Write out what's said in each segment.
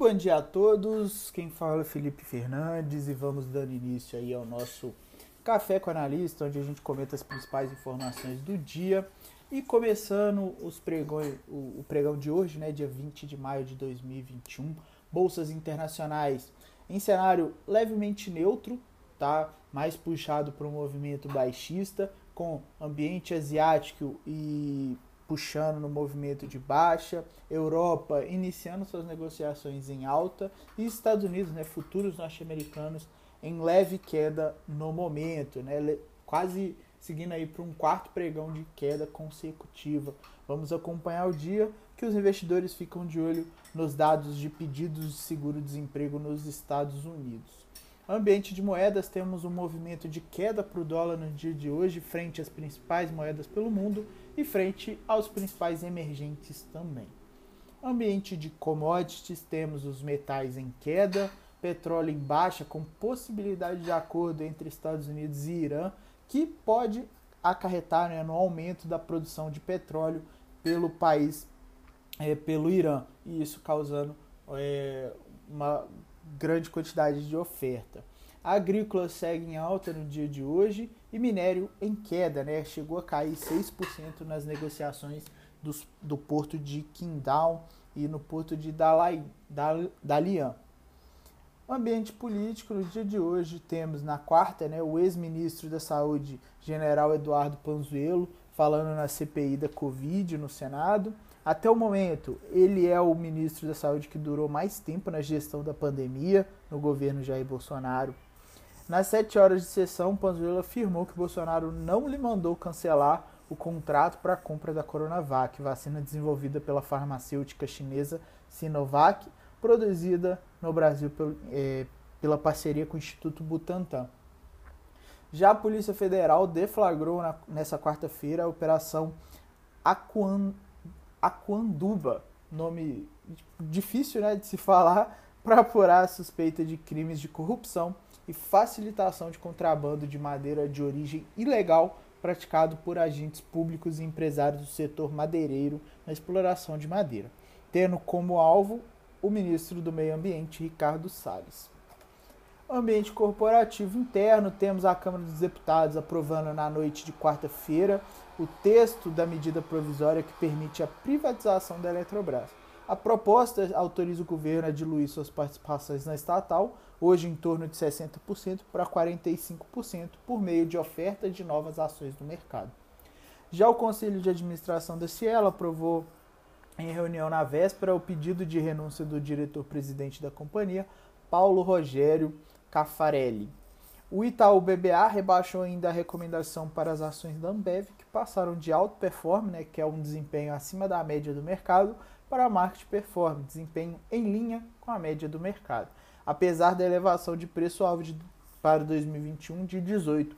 bom dia a todos. Quem fala é Felipe Fernandes e vamos dando início aí ao nosso Café com Analista, onde a gente comenta as principais informações do dia. E começando os pregões, o, pregão de hoje, né, dia 20 de maio de 2021, bolsas internacionais em cenário levemente neutro, tá? Mais puxado para um movimento baixista, com ambiente asiático e puxando no movimento de baixa, Europa iniciando suas negociações em alta e Estados Unidos, né, futuros norte-americanos em leve queda no momento, né, quase seguindo aí para um quarto pregão de queda consecutiva. Vamos acompanhar o dia que os investidores ficam de olho nos dados de pedidos de seguro-desemprego nos Estados Unidos. Ambiente de moedas, temos um movimento de queda para o dólar no dia de hoje, frente às principais moedas pelo mundo e frente aos principais emergentes também. Ambiente de commodities, temos os metais em queda, petróleo em baixa, com possibilidade de acordo entre Estados Unidos e Irã, que pode acarretar né, no aumento da produção de petróleo pelo país, é, pelo Irã, e isso causando é, uma grande quantidade de oferta. A agrícola segue em alta no dia de hoje e minério em queda, né? Chegou a cair 6% nas negociações dos, do porto de Qingdao e no porto de Dalai, Dal, Dalian. Ambiente político, no dia de hoje temos na quarta né, o ex-ministro da Saúde, general Eduardo Panzuelo, falando na CPI da Covid no Senado. Até o momento, ele é o ministro da Saúde que durou mais tempo na gestão da pandemia no governo Jair Bolsonaro. Nas sete horas de sessão, Panzuelo afirmou que Bolsonaro não lhe mandou cancelar o contrato para a compra da Coronavac, vacina desenvolvida pela farmacêutica chinesa Sinovac, produzida no Brasil é, pela parceria com o Instituto Butantan. Já a Polícia Federal deflagrou nessa quarta-feira a Operação Aquan, Aquanduba, nome difícil né, de se falar, para apurar a suspeita de crimes de corrupção e facilitação de contrabando de madeira de origem ilegal praticado por agentes públicos e empresários do setor madeireiro na exploração de madeira, tendo como alvo o ministro do Meio Ambiente, Ricardo Salles. Ambiente corporativo interno, temos a Câmara dos Deputados aprovando na noite de quarta-feira o texto da medida provisória que permite a privatização da Eletrobras. A proposta autoriza o governo a diluir suas participações na estatal, hoje em torno de 60%, para 45%, por meio de oferta de novas ações no mercado. Já o Conselho de Administração da Cielo aprovou em reunião na véspera o pedido de renúncia do diretor-presidente da companhia, Paulo Rogério Caffarelli. O Itaú BBA rebaixou ainda a recomendação para as ações da Ambev, que passaram de alto performance, né, que é um desempenho acima da média do mercado, para market performance, desempenho em linha com a média do mercado, apesar da elevação de preço-alvo para 2021 de 18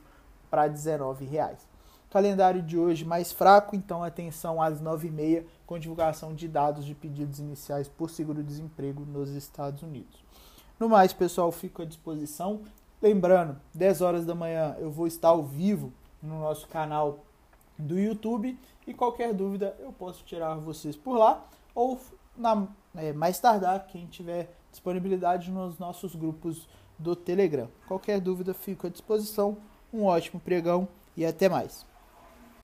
para 19 reais. Calendário de hoje mais fraco, então atenção às 9h30 com divulgação de dados de pedidos iniciais por seguro-desemprego nos Estados Unidos. No mais, pessoal, fico à disposição. Lembrando, 10 horas da manhã eu vou estar ao vivo no nosso canal do YouTube e qualquer dúvida eu posso tirar vocês por lá ou na, é, mais tardar, quem tiver disponibilidade nos nossos grupos do Telegram. Qualquer dúvida, fico à disposição. Um ótimo pregão e até mais.